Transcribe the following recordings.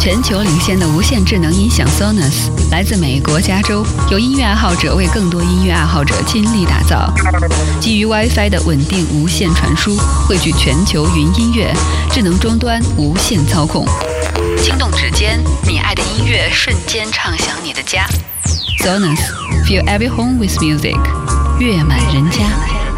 全球领先的无线智能音响 Sonus 来自美国加州，由音乐爱好者为更多音乐爱好者倾力打造，基于 WiFi 的稳定无线传输，汇聚全球云音乐、智能终端、无线操控，轻动指尖，你爱的音乐瞬间唱响你的家。Sonos Feel every home with music，悦满人家。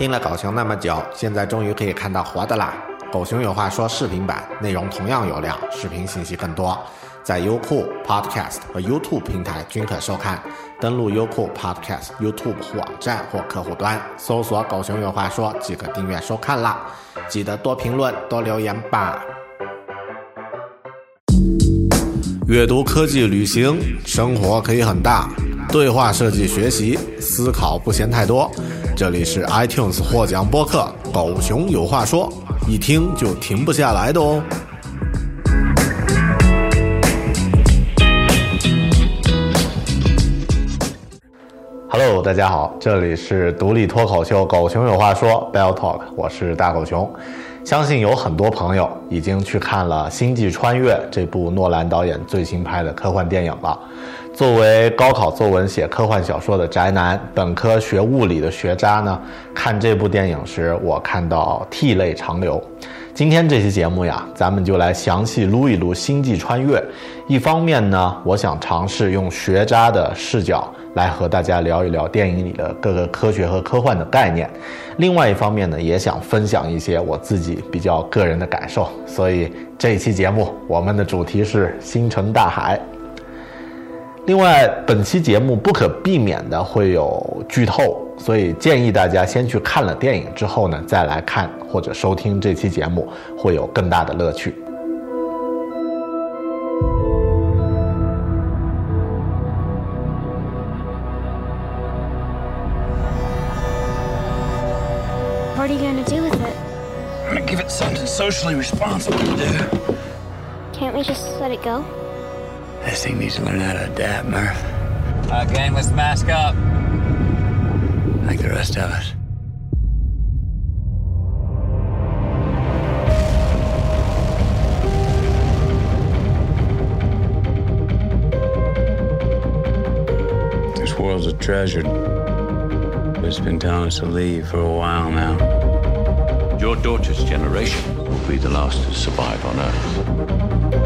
听了狗熊那么久，现在终于可以看到活的啦！狗熊有话说视频版内容同样有料，视频信息更多，在优酷、Podcast 和 YouTube 平台均可收看。登录优酷、Podcast、YouTube 网站或客户端，搜索“狗熊有话说”即可订阅收看啦！记得多评论、多留言吧。阅读、科技、旅行，生活可以很大。对话设计学习，思考不嫌太多。这里是 iTunes 获奖播客《狗熊有话说》，一听就停不下来的哦。Hello，大家好，这里是独立脱口秀《狗熊有话说》Bell Talk，我是大狗熊。相信有很多朋友已经去看了《星际穿越》这部诺兰导演最新拍的科幻电影了。作为高考作文写科幻小说的宅男，本科学物理的学渣呢，看这部电影时，我看到涕泪长流。今天这期节目呀，咱们就来详细撸一撸《星际穿越》。一方面呢，我想尝试用学渣的视角来和大家聊一聊电影里的各个科学和科幻的概念；另外一方面呢，也想分享一些我自己比较个人的感受。所以这期节目，我们的主题是星辰大海。另外，本期节目不可避免的会有剧透，所以建议大家先去看了电影之后呢，再来看或者收听这期节目，会有更大的乐趣。What are you gonna do with it? I'm gonna give it something socially responsible to do. Can't we just let it go? This thing needs to learn how to adapt, Murph. Uh, gang, let's mask up. Like the rest of us. This world's a treasure. But it's been telling us to leave for a while now. Your daughter's generation will be the last to survive on Earth.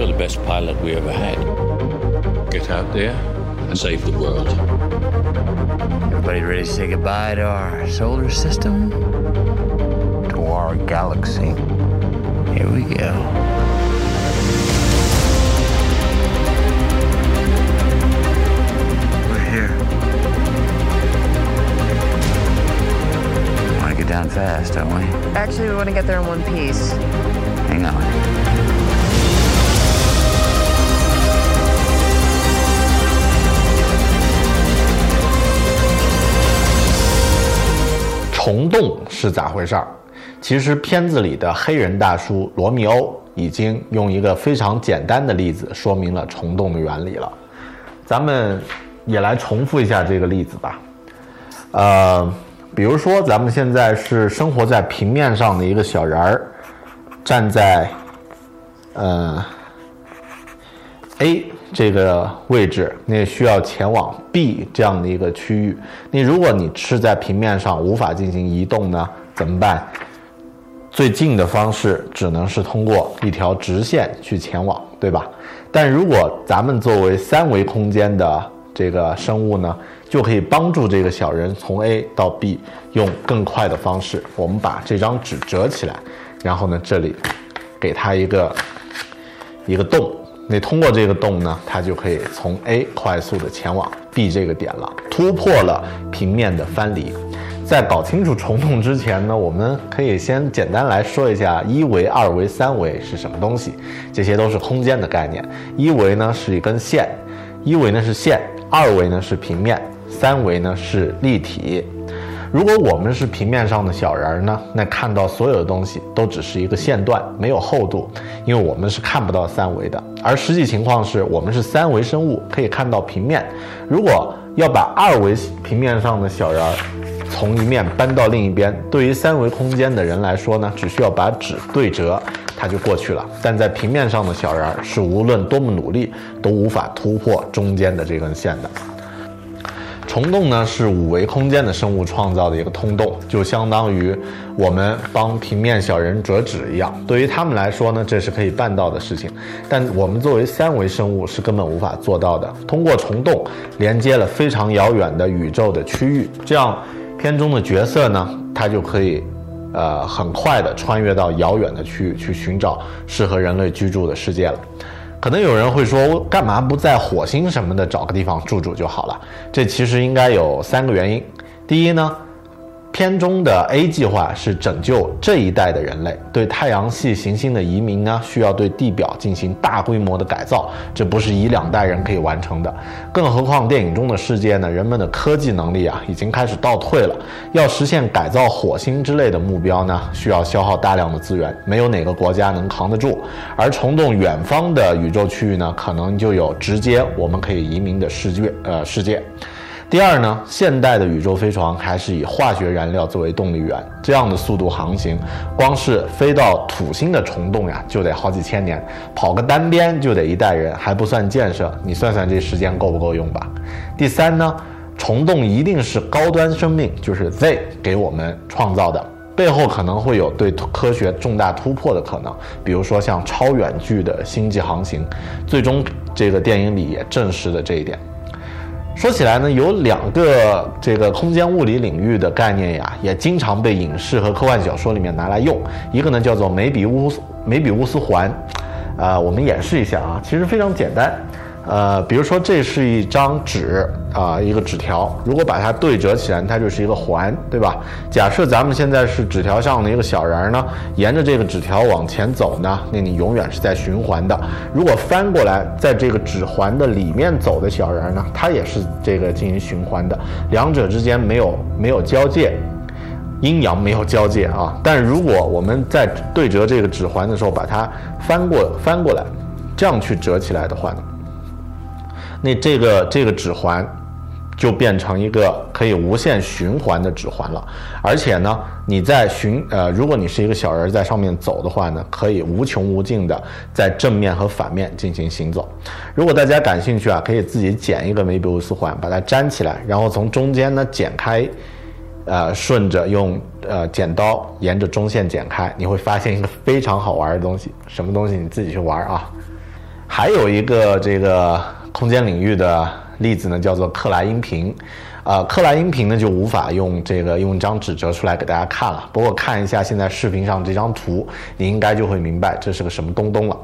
You're the best pilot we ever had. Get out there and save the world. Everybody ready to say goodbye to our solar system? To our galaxy? Here we go. We're here. Want to get down fast, don't we? Actually, we want to get there in one piece. Hang on. 虫洞是咋回事儿？其实片子里的黑人大叔罗密欧已经用一个非常简单的例子说明了虫洞的原理了。咱们也来重复一下这个例子吧。呃，比如说咱们现在是生活在平面上的一个小人儿，站在呃 A 这个位置，那需要前往 B 这样的一个区域。你如果你是在平面上无法进行移动呢，怎么办？最近的方式只能是通过一条直线去前往，对吧？但如果咱们作为三维空间的这个生物呢，就可以帮助这个小人从 A 到 B 用更快的方式。我们把这张纸折起来，然后呢，这里给它一个一个洞，那通过这个洞呢，它就可以从 A 快速的前往 B 这个点了，突破了平面的藩篱。在搞清楚虫洞之前呢，我们可以先简单来说一下一维、二维、三维是什么东西。这些都是空间的概念。一维呢是一根线，一维呢是线，二维呢是平面，三维呢是立体。如果我们是平面上的小人儿呢，那看到所有的东西都只是一个线段，没有厚度，因为我们是看不到三维的。而实际情况是我们是三维生物，可以看到平面。如果要把二维平面上的小人儿从一面搬到另一边，对于三维空间的人来说呢，只需要把纸对折，它就过去了。但在平面上的小人儿是无论多么努力都无法突破中间的这根线的。虫洞呢是五维空间的生物创造的一个通洞，就相当于我们帮平面小人折纸一样。对于他们来说呢，这是可以办到的事情，但我们作为三维生物是根本无法做到的。通过虫洞连接了非常遥远的宇宙的区域，这样片中的角色呢，他就可以，呃，很快的穿越到遥远的区域去寻找适合人类居住的世界了。可能有人会说，干嘛不在火星什么的找个地方住住就好了？这其实应该有三个原因。第一呢，片中的 A 计划是拯救这一代的人类，对太阳系行星的移民呢，需要对地表进行大规模的改造，这不是一两代人可以完成的。更何况电影中的世界呢，人们的科技能力啊，已经开始倒退了。要实现改造火星之类的目标呢，需要消耗大量的资源，没有哪个国家能扛得住。而虫洞远方的宇宙区域呢，可能就有直接我们可以移民的世界，呃，世界。第二呢，现代的宇宙飞船还是以化学燃料作为动力源，这样的速度航行，光是飞到土星的虫洞呀，就得好几千年，跑个单边就得一代人，还不算建设，你算算这时间够不够用吧？第三呢，虫洞一定是高端生命，就是 Z 给我们创造的，背后可能会有对科学重大突破的可能，比如说像超远距的星际航行，最终这个电影里也证实了这一点。说起来呢，有两个这个空间物理领域的概念呀，也经常被影视和科幻小说里面拿来用。一个呢叫做梅比乌斯梅比乌斯环，啊，我们演示一下啊，其实非常简单。呃，比如说这是一张纸啊，一个纸条，如果把它对折起来，它就是一个环，对吧？假设咱们现在是纸条上的一个小人儿呢，沿着这个纸条往前走呢，那你永远是在循环的。如果翻过来，在这个纸环的里面走的小人呢，它也是这个进行循环的，两者之间没有没有交界，阴阳没有交界啊。但如果我们在对折这个指环的时候，把它翻过翻过来，这样去折起来的话呢？那这个这个指环就变成一个可以无限循环的指环了，而且呢，你在循呃，如果你是一个小人在上面走的话呢，可以无穷无尽的在正面和反面进行行走。如果大家感兴趣啊，可以自己剪一个梅比乌斯环，把它粘起来，然后从中间呢剪开，呃，顺着用呃剪刀沿着中线剪开，你会发现一个非常好玩的东西。什么东西？你自己去玩啊。还有一个这个。空间领域的例子呢，叫做克莱因瓶，呃，克莱因瓶呢就无法用这个用一张纸折出来给大家看了。不过看一下现在视频上这张图，你应该就会明白这是个什么东东了。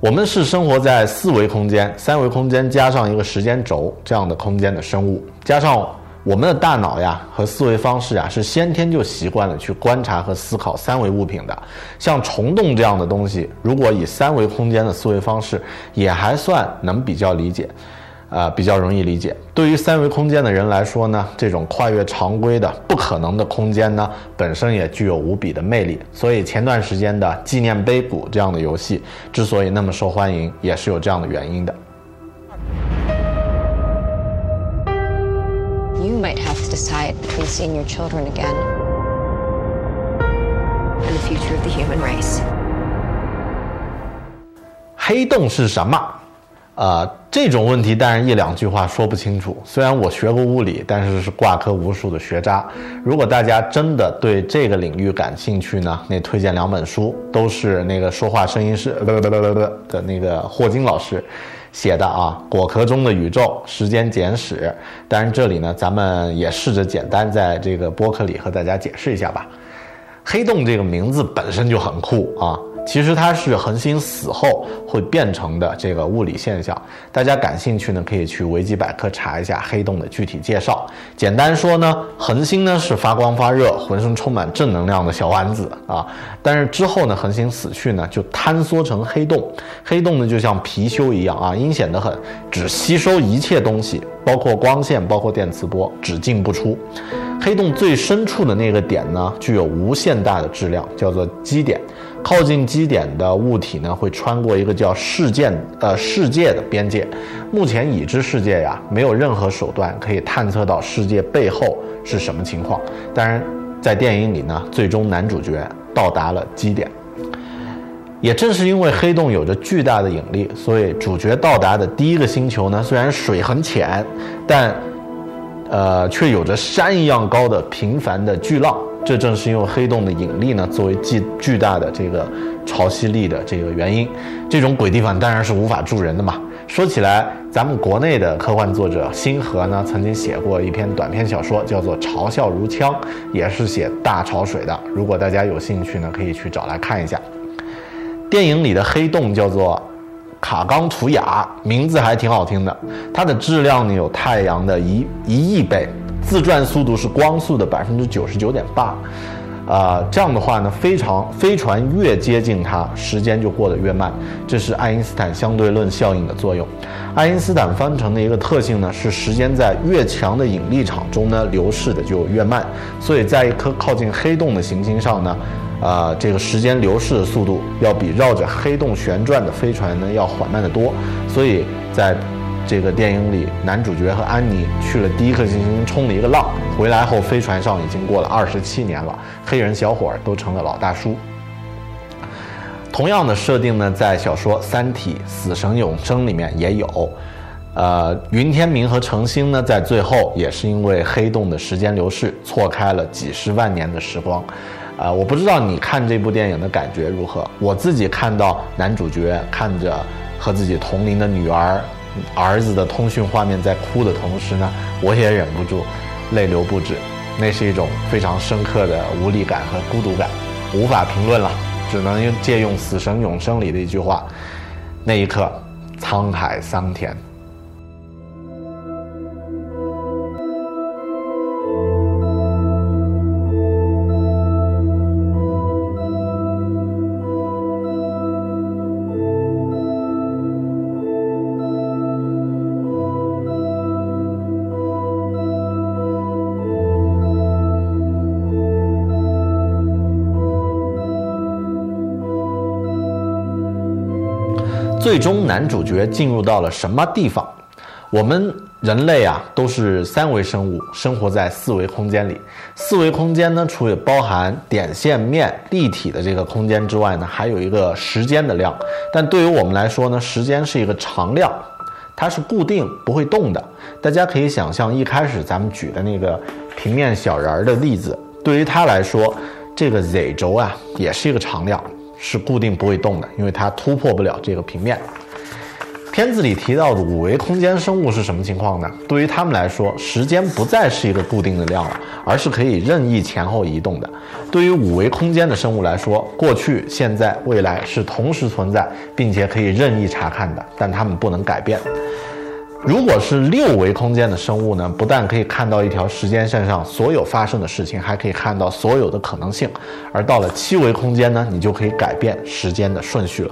我们是生活在四维空间、三维空间加上一个时间轴这样的空间的生物，加上。我们的大脑呀和思维方式啊是先天就习惯了去观察和思考三维物品的，像虫洞这样的东西，如果以三维空间的思维方式，也还算能比较理解，呃，比较容易理解。对于三维空间的人来说呢，这种跨越常规的不可能的空间呢，本身也具有无比的魅力。所以前段时间的纪念碑谷这样的游戏之所以那么受欢迎，也是有这样的原因的。You might have to decide between seeing your children again and the future of the human race. 黑洞是什么？呃，这种问题当然一两句话说不清楚。虽然我学过物理，但是是挂科无数的学渣。如果大家真的对这个领域感兴趣呢，那推荐两本书，都是那个说话声音是不不不不不的那个霍金老师。写的啊，果壳中的宇宙时间简史。当然，这里呢，咱们也试着简单在这个播客里和大家解释一下吧。黑洞这个名字本身就很酷啊，其实它是恒星死后会变成的这个物理现象。大家感兴趣呢，可以去维基百科查一下黑洞的具体介绍。简单说呢，恒星呢是发光发热、浑身充满正能量的小丸子啊，但是之后呢，恒星死去呢就坍缩成黑洞。黑洞呢就像貔貅一样啊，阴险得很，只吸收一切东西，包括光线，包括电磁波，只进不出。黑洞最深处的那个点呢，具有无限大的质量，叫做基点。靠近基点的物体呢，会穿过一个叫事件呃世界的边界。目前已知世界呀，没有任何手段可以探测到世界背后是什么情况。当然，在电影里呢，最终男主角到达了基点。也正是因为黑洞有着巨大的引力，所以主角到达的第一个星球呢，虽然水很浅，但呃，却有着山一样高的平凡的巨浪。这正是因为黑洞的引力呢，作为巨巨大的这个潮汐力的这个原因。这种鬼地方当然是无法住人的嘛。说起来，咱们国内的科幻作者星河呢，曾经写过一篇短篇小说，叫做《嘲笑如枪》，也是写大潮水的。如果大家有兴趣呢，可以去找来看一下。电影里的黑洞叫做卡冈图雅，名字还挺好听的。它的质量呢有太阳的一一亿倍，自转速度是光速的百分之九十九点八。啊，这样的话呢，非常飞船越接近它，时间就过得越慢。这是爱因斯坦相对论效应的作用。爱因斯坦方程的一个特性呢，是时间在越强的引力场中呢，流逝的就越慢。所以在一颗靠近黑洞的行星上呢。啊，这个时间流逝的速度要比绕着黑洞旋转的飞船呢要缓慢得多，所以在这个电影里，男主角和安妮去了第一颗行星冲了一个浪，回来后飞船上已经过了二十七年了，黑人小伙儿都成了老大叔。同样的设定呢，在小说《三体：死神永生》里面也有，呃，云天明和程星呢，在最后也是因为黑洞的时间流逝，错开了几十万年的时光。啊，我不知道你看这部电影的感觉如何。我自己看到男主角看着和自己同龄的女儿、儿子的通讯画面在哭的同时呢，我也忍不住泪流不止。那是一种非常深刻的无力感和孤独感，无法评论了，只能用借用《死神永生》里的一句话：那一刻，沧海桑田。最终，男主角进入到了什么地方？我们人类啊，都是三维生物，生活在四维空间里。四维空间呢，除了包含点、线、面、立体的这个空间之外呢，还有一个时间的量。但对于我们来说呢，时间是一个常量，它是固定不会动的。大家可以想象，一开始咱们举的那个平面小人儿的例子，对于它来说，这个 z 轴啊，也是一个常量。是固定不会动的，因为它突破不了这个平面。片子里提到的五维空间生物是什么情况呢？对于他们来说，时间不再是一个固定的量了，而是可以任意前后移动的。对于五维空间的生物来说，过去、现在、未来是同时存在，并且可以任意查看的，但它们不能改变。如果是六维空间的生物呢？不但可以看到一条时间线上所有发生的事情，还可以看到所有的可能性。而到了七维空间呢，你就可以改变时间的顺序了。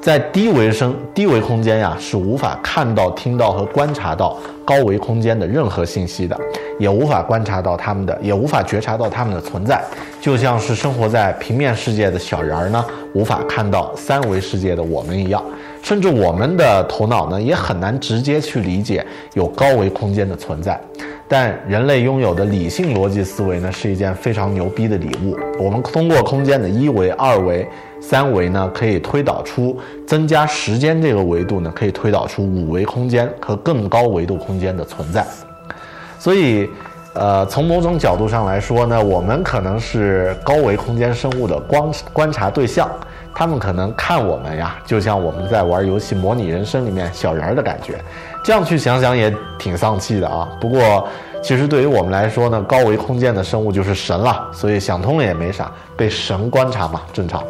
在低维生低维空间呀，是无法看到、听到和观察到高维空间的任何信息的，也无法观察到它们的，也无法觉察到它们的存在。就像是生活在平面世界的小人儿呢，无法看到三维世界的我们一样。甚至我们的头脑呢，也很难直接去理解有高维空间的存在。但人类拥有的理性逻辑思维呢，是一件非常牛逼的礼物。我们通过空间的一维、二维、三维呢，可以推导出增加时间这个维度呢，可以推导出五维空间和更高维度空间的存在。所以，呃，从某种角度上来说呢，我们可能是高维空间生物的观观察对象。他们可能看我们呀，就像我们在玩游戏模拟人生里面小人儿的感觉。这样去想想也挺丧气的啊。不过，其实对于我们来说呢，高维空间的生物就是神了，所以想通了也没啥，被神观察嘛，正常。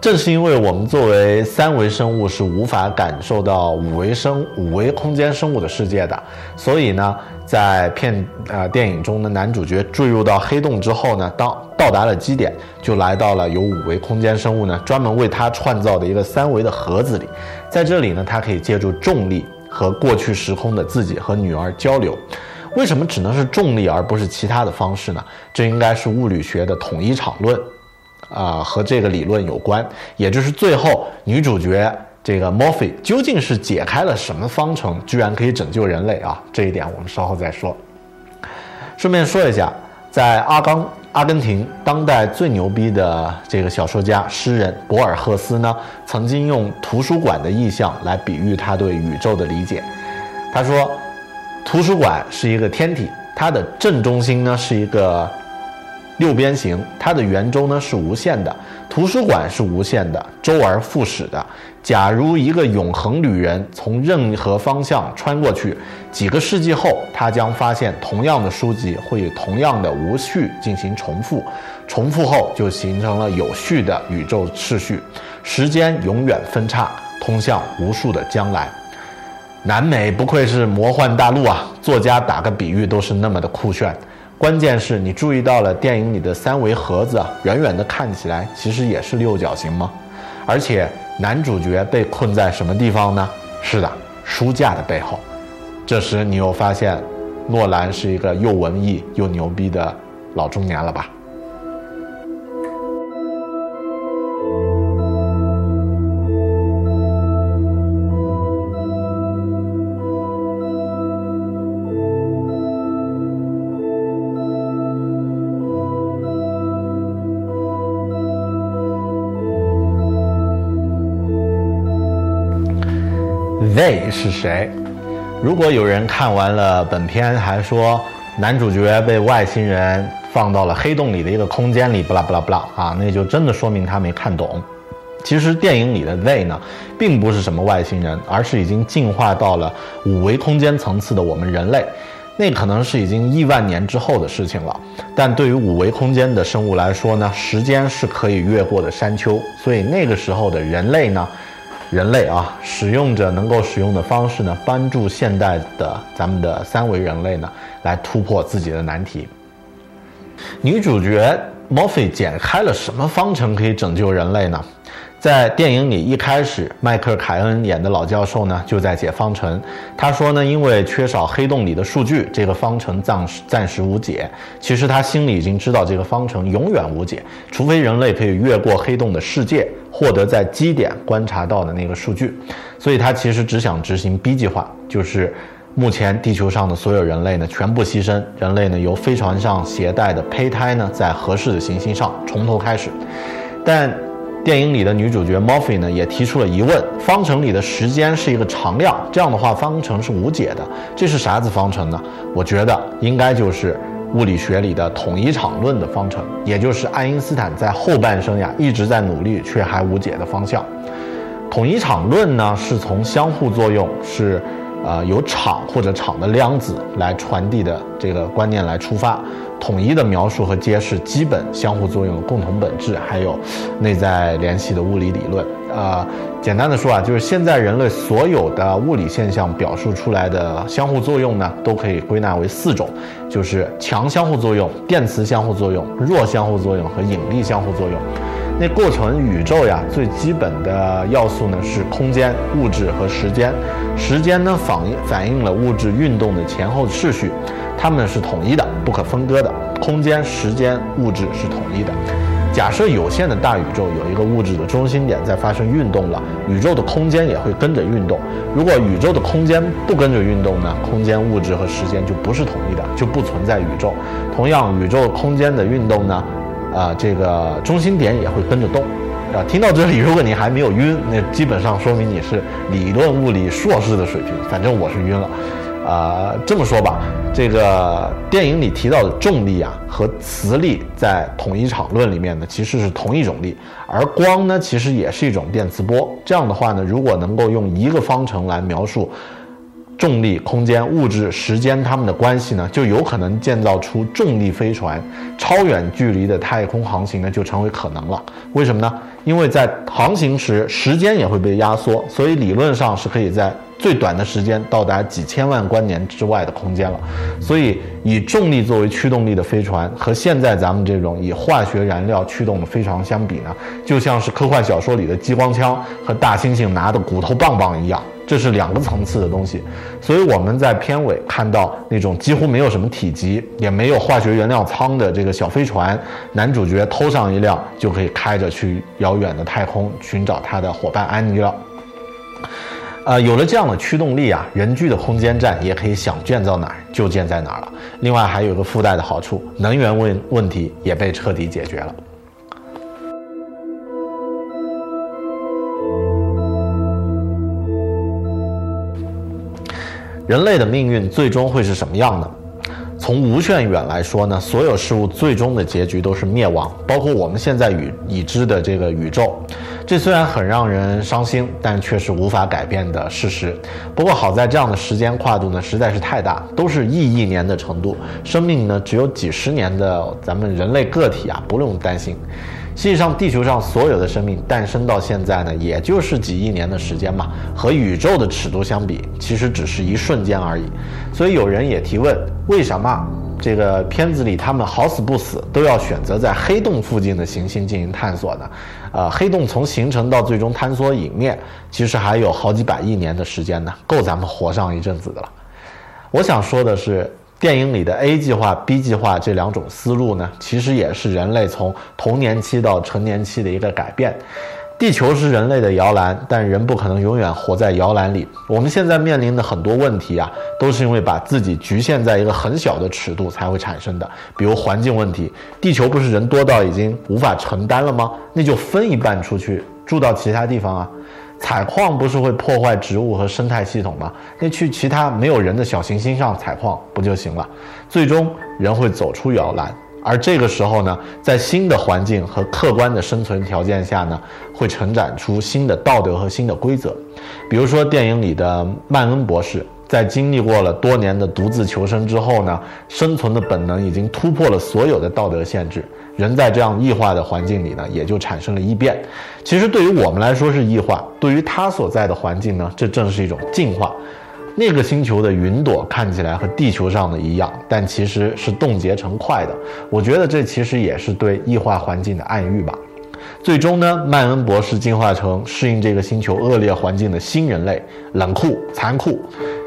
正是因为我们作为三维生物是无法感受到五维生五维空间生物的世界的，所以呢，在片呃电影中的男主角坠入到黑洞之后呢，当到达了基点，就来到了有五维空间生物呢专门为他创造的一个三维的盒子里，在这里呢，他可以借助重力和过去时空的自己和女儿交流。为什么只能是重力而不是其他的方式呢？这应该是物理学的统一场论。啊，和这个理论有关，也就是最后女主角这个 Morphy 究竟是解开了什么方程，居然可以拯救人类啊？这一点我们稍后再说。顺便说一下，在阿冈阿根廷当代最牛逼的这个小说家诗人博尔赫斯呢，曾经用图书馆的意象来比喻他对宇宙的理解。他说，图书馆是一个天体，它的正中心呢是一个。六边形，它的圆周呢是无限的，图书馆是无限的，周而复始的。假如一个永恒旅人从任何方向穿过去，几个世纪后，他将发现同样的书籍会以同样的无序进行重复，重复后就形成了有序的宇宙秩序，时间永远分叉，通向无数的将来。南美不愧是魔幻大陆啊，作家打个比喻都是那么的酷炫。关键是你注意到了电影里的三维盒子，远远的看起来其实也是六角形吗？而且男主角被困在什么地方呢？是的，书架的背后。这时你又发现，诺兰是一个又文艺又牛逼的老中年了吧？They 是谁？如果有人看完了本片还说男主角被外星人放到了黑洞里的一个空间里，不啦不啦不啦啊，那就真的说明他没看懂。其实电影里的 They 呢，并不是什么外星人，而是已经进化到了五维空间层次的我们人类。那可能是已经亿万年之后的事情了。但对于五维空间的生物来说呢，时间是可以越过的山丘，所以那个时候的人类呢？人类啊，使用着能够使用的方式呢，帮助现代的咱们的三维人类呢，来突破自己的难题。女主角 Morphy 解开了什么方程可以拯救人类呢？在电影里一开始，迈克尔·凯恩演的老教授呢就在解方程。他说呢，因为缺少黑洞里的数据，这个方程暂时暂时无解。其实他心里已经知道这个方程永远无解，除非人类可以越过黑洞的世界，获得在基点观察到的那个数据。所以他其实只想执行 B 计划，就是目前地球上的所有人类呢全部牺牲，人类呢由飞船上携带的胚胎呢在合适的行星上从头开始，但。电影里的女主角 Morphy 呢，也提出了疑问：方程里的时间是一个常量，这样的话方程是无解的。这是啥子方程呢？我觉得应该就是物理学里的统一场论的方程，也就是爱因斯坦在后半生呀一直在努力却还无解的方向。统一场论呢，是从相互作用是。呃，由场或者场的量子来传递的这个观念来出发，统一的描述和揭示基本相互作用的共同本质，还有内在联系的物理理论。呃，简单的说啊，就是现在人类所有的物理现象表述出来的相互作用呢，都可以归纳为四种，就是强相互作用、电磁相互作用、弱相互作用和引力相互作用。那构成宇宙呀，最基本的要素呢是空间、物质和时间。时间呢反映反映了物质运动的前后次序，它们是统一的、不可分割的。空间、时间、物质是统一的。假设有限的大宇宙有一个物质的中心点在发生运动了，宇宙的空间也会跟着运动。如果宇宙的空间不跟着运动呢，空间、物质和时间就不是统一的，就不存在宇宙。同样，宇宙空间的运动呢？啊，这个中心点也会跟着动，啊，听到这里，如果你还没有晕，那基本上说明你是理论物理硕士的水平，反正我是晕了。啊，这么说吧，这个电影里提到的重力啊和磁力在统一场论里面呢，其实是同一种力，而光呢其实也是一种电磁波。这样的话呢，如果能够用一个方程来描述重力、空间、物质、时间它们的关系呢，就有可能建造出重力飞船，超远距离的太空航行呢就成为可能了。为什么呢？因为在航行时，时间也会被压缩，所以理论上是可以在最短的时间到达几千万光年之外的空间了。所以，以重力作为驱动力的飞船和现在咱们这种以化学燃料驱动的飞船相比呢，就像是科幻小说里的激光枪和大猩猩拿的骨头棒棒一样。这是两个层次的东西，所以我们在片尾看到那种几乎没有什么体积，也没有化学原料舱的这个小飞船，男主角偷上一辆就可以开着去遥远的太空寻找他的伙伴安妮了。呃，有了这样的驱动力啊，人居的空间站也可以想建造哪儿就建在哪儿了。另外还有个附带的好处，能源问问题也被彻底解决了。人类的命运最终会是什么样呢？从无限远来说呢，所有事物最终的结局都是灭亡，包括我们现在已已知的这个宇宙。这虽然很让人伤心，但却是无法改变的事实。不过好在这样的时间跨度呢实在是太大，都是亿亿年的程度，生命呢只有几十年的咱们人类个体啊，不用担心。实际上，地球上所有的生命诞生到现在呢，也就是几亿年的时间嘛，和宇宙的尺度相比，其实只是一瞬间而已。所以有人也提问：为什么这个片子里他们好死不死都要选择在黑洞附近的行星进行探索呢？呃，黑洞从形成到最终坍缩隐灭，其实还有好几百亿年的时间呢，够咱们活上一阵子的了。我想说的是。电影里的 A 计划、B 计划这两种思路呢，其实也是人类从童年期到成年期的一个改变。地球是人类的摇篮，但人不可能永远活在摇篮里。我们现在面临的很多问题啊，都是因为把自己局限在一个很小的尺度才会产生的。比如环境问题，地球不是人多到已经无法承担了吗？那就分一半出去，住到其他地方啊。采矿不是会破坏植物和生态系统吗？那去其他没有人的小行星上采矿不就行了？最终人会走出摇篮，而这个时候呢，在新的环境和客观的生存条件下呢，会成长出新的道德和新的规则。比如说电影里的曼恩博士。在经历过了多年的独自求生之后呢，生存的本能已经突破了所有的道德限制。人在这样异化的环境里呢，也就产生了异变。其实对于我们来说是异化，对于他所在的环境呢，这正是一种进化。那个星球的云朵看起来和地球上的一样，但其实是冻结成块的。我觉得这其实也是对异化环境的暗喻吧。最终呢，曼恩博士进化成适应这个星球恶劣环境的新人类，冷酷残酷。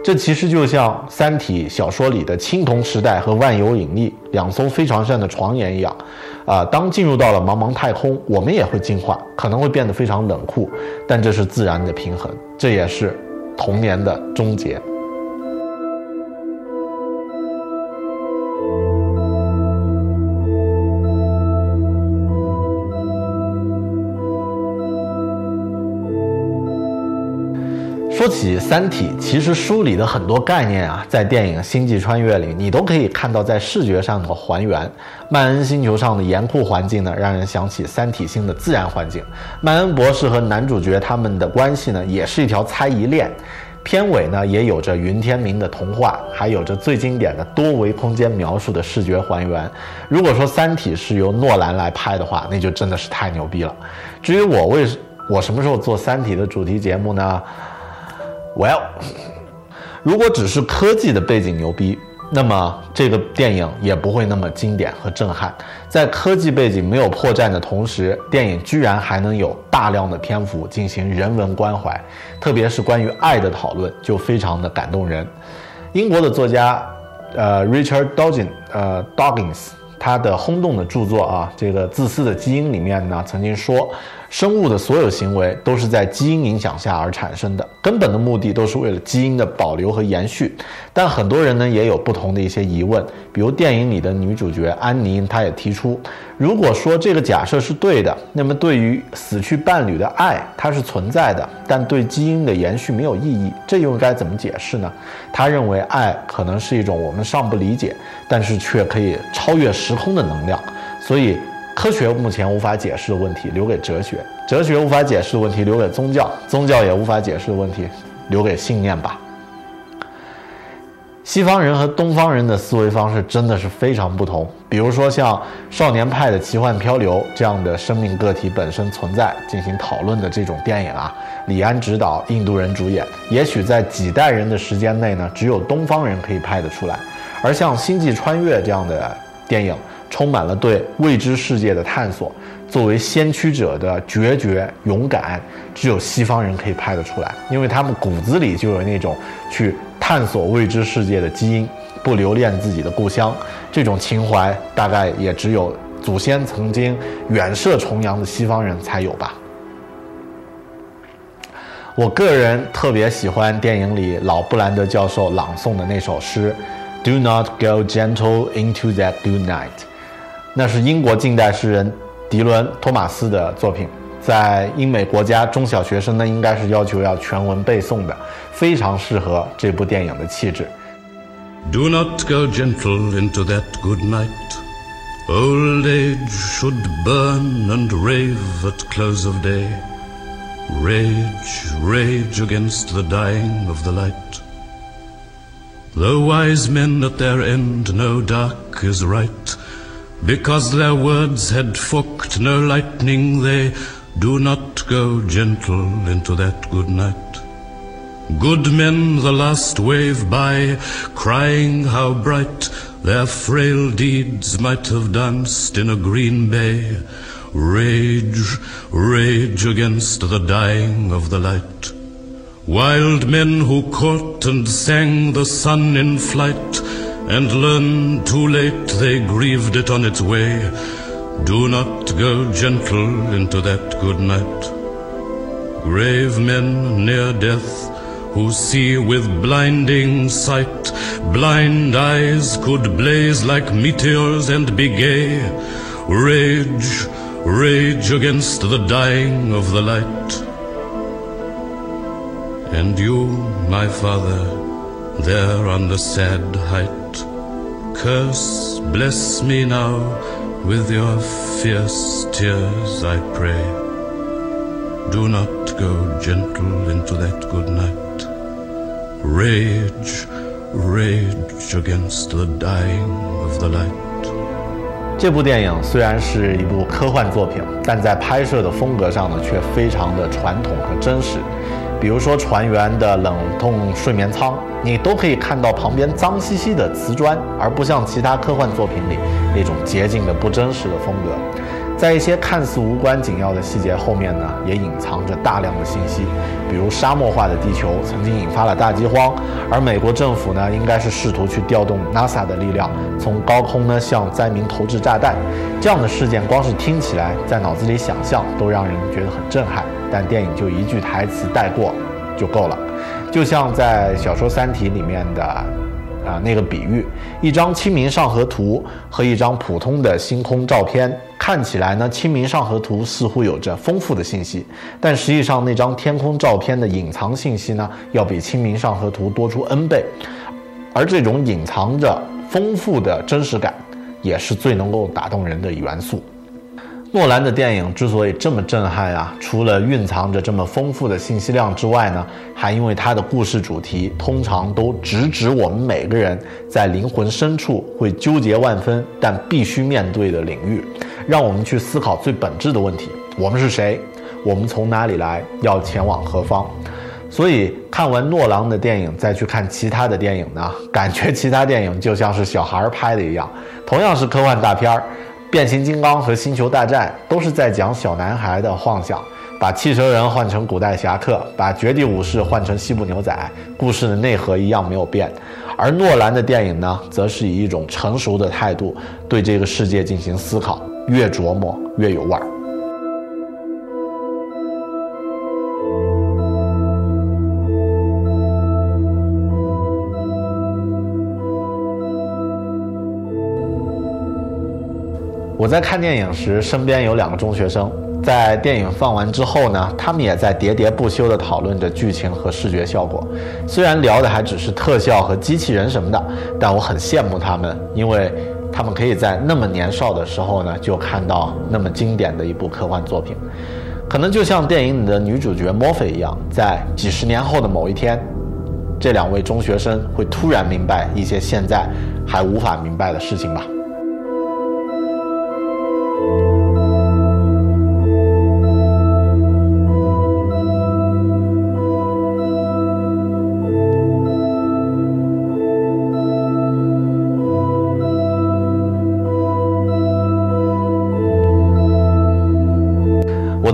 这其实就像《三体》小说里的青铜时代和万有引力两艘飞船上的床沿一样。啊，当进入到了茫茫太空，我们也会进化，可能会变得非常冷酷，但这是自然的平衡，这也是童年的终结。说起《三体》，其实书里的很多概念啊，在电影《星际穿越》里，你都可以看到在视觉上的还原。曼恩星球上的严酷环境呢，让人想起《三体》星的自然环境。曼恩博士和男主角他们的关系呢，也是一条猜疑链。片尾呢，也有着云天明的童话，还有着最经典的多维空间描述的视觉还原。如果说《三体》是由诺兰来拍的话，那就真的是太牛逼了。至于我为我什么时候做《三体》的主题节目呢？Well，如果只是科技的背景牛逼，那么这个电影也不会那么经典和震撼。在科技背景没有破绽的同时，电影居然还能有大量的篇幅进行人文关怀，特别是关于爱的讨论，就非常的感动人。英国的作家，呃，Richard Dawkins，呃，Dawkins，他的轰动的著作啊，这个《自私的基因》里面呢，曾经说。生物的所有行为都是在基因影响下而产生的，根本的目的都是为了基因的保留和延续。但很多人呢也有不同的一些疑问，比如电影里的女主角安妮，她也提出，如果说这个假设是对的，那么对于死去伴侣的爱它是存在的，但对基因的延续没有意义，这又该怎么解释呢？她认为爱可能是一种我们尚不理解，但是却可以超越时空的能量，所以。科学目前无法解释的问题留给哲学，哲学无法解释的问题留给宗教，宗教也无法解释的问题留给信念吧。西方人和东方人的思维方式真的是非常不同。比如说像《少年派的奇幻漂流》这样的生命个体本身存在进行讨论的这种电影啊，李安执导，印度人主演，也许在几代人的时间内呢，只有东方人可以拍得出来。而像《星际穿越》这样的电影，充满了对未知世界的探索，作为先驱者的决绝勇敢，只有西方人可以拍得出来，因为他们骨子里就有那种去探索未知世界的基因。不留恋自己的故乡，这种情怀大概也只有祖先曾经远涉重洋的西方人才有吧。我个人特别喜欢电影里老布兰德教授朗诵的那首诗：“Do not go gentle into that good night。”那是英国近代诗人迪伦·托马斯的作品，在英美国家中小学生呢应该是要求要全文背诵的，非常适合这部电影的气质。Do not go gentle into that good night. Old age should burn and rave at close of day. Rage, rage against the dying of the light. The wise men at their end know dark is right. Because their words had forked no lightning, they do not go gentle into that good night. Good men the last wave by, crying how bright their frail deeds might have danced in a green bay. Rage, rage against the dying of the light. Wild men who caught and sang the sun in flight, and learn too late they grieved it on its way. Do not go gentle into that good night. Grave men near death who see with blinding sight. Blind eyes could blaze like meteors and be gay. Rage, rage against the dying of the light. And you, my father, there on the sad height, curse, bless me now with your fierce tears, I pray. Do not go gentle into that good night. Rage, rage against the dying of the light. 这部电影虽然是一部科幻作品，但在拍摄的风格上呢，却非常的传统和真实。比如说船员的冷冻睡眠舱，你都可以看到旁边脏兮兮的瓷砖，而不像其他科幻作品里那种洁净的不真实的风格。在一些看似无关紧要的细节后面呢，也隐藏着大量的信息，比如沙漠化的地球曾经引发了大饥荒，而美国政府呢，应该是试图去调动 NASA 的力量，从高空呢向灾民投掷炸弹。这样的事件，光是听起来，在脑子里想象都让人觉得很震撼。但电影就一句台词带过就够了，就像在小说《三体》里面的。啊，那个比喻，一张《清明上河图》和一张普通的星空照片，看起来呢，《清明上河图》似乎有着丰富的信息，但实际上那张天空照片的隐藏信息呢，要比《清明上河图》多出 N 倍，而这种隐藏着丰富的真实感，也是最能够打动人的元素。诺兰的电影之所以这么震撼啊，除了蕴藏着这么丰富的信息量之外呢，还因为他的故事主题通常都直指我们每个人在灵魂深处会纠结万分但必须面对的领域，让我们去思考最本质的问题：我们是谁？我们从哪里来？要前往何方？所以看完诺兰的电影再去看其他的电影呢，感觉其他电影就像是小孩儿拍的一样，同样是科幻大片儿。变形金刚和星球大战都是在讲小男孩的幻想，把汽车人换成古代侠客，把绝地武士换成西部牛仔，故事的内核一样没有变。而诺兰的电影呢，则是以一种成熟的态度对这个世界进行思考，越琢磨越有味儿。我在看电影时，身边有两个中学生，在电影放完之后呢，他们也在喋喋不休地讨论着剧情和视觉效果。虽然聊的还只是特效和机器人什么的，但我很羡慕他们，因为他们可以在那么年少的时候呢，就看到那么经典的一部科幻作品。可能就像电影里的女主角墨菲一样，在几十年后的某一天，这两位中学生会突然明白一些现在还无法明白的事情吧。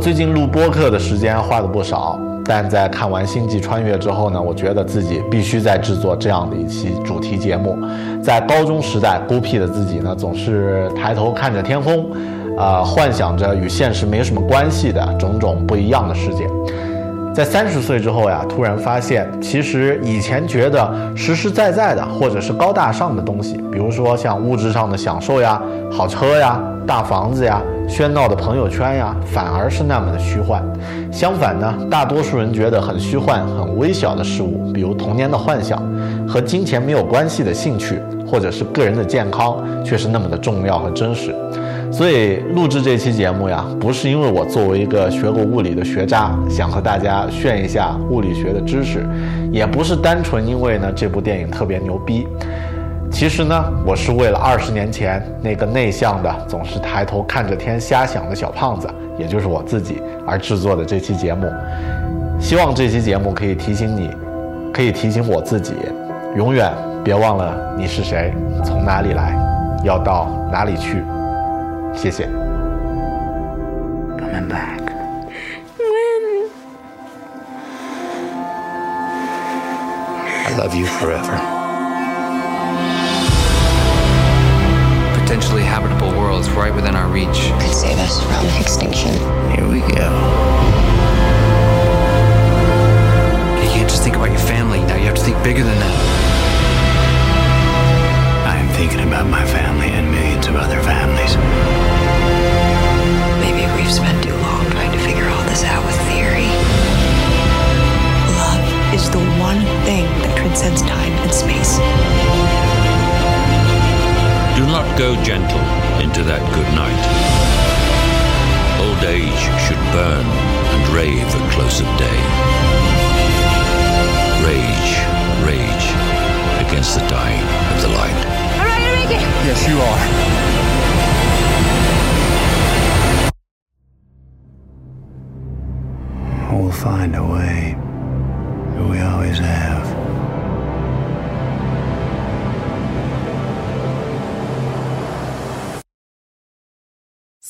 最近录播客的时间花的不少，但在看完《星际穿越》之后呢，我觉得自己必须再制作这样的一期主题节目。在高中时代，孤僻的自己呢，总是抬头看着天空，啊，幻想着与现实没什么关系的种种不一样的世界。在三十岁之后呀，突然发现，其实以前觉得实实在在的或者是高大上的东西，比如说像物质上的享受呀、好车呀、大房子呀。喧闹的朋友圈呀，反而是那么的虚幻。相反呢，大多数人觉得很虚幻、很微小的事物，比如童年的幻想，和金钱没有关系的兴趣，或者是个人的健康，却是那么的重要和真实。所以录制这期节目呀，不是因为我作为一个学过物理的学渣，想和大家炫一下物理学的知识，也不是单纯因为呢这部电影特别牛逼。其实呢，我是为了二十年前那个内向的、总是抬头看着天瞎想的小胖子，也就是我自己而制作的这期节目。希望这期节目可以提醒你，可以提醒我自己，永远别忘了你是谁，从哪里来，要到哪里去。谢谢。Coming back. When? I love you forever. Potentially habitable worlds right within our reach. Could save us from extinction. Here we go. You can't just think about your family. Now you have to think bigger than that. I am thinking about my family and millions of other families. Maybe we've spent too long trying to figure all this out with theory. Love is the one thing that transcends time and space. Do not go gentle into that good night. Old age should burn and rave at close of day. Rage, rage against the dying of the light. All right, Enrique. Yes, you are.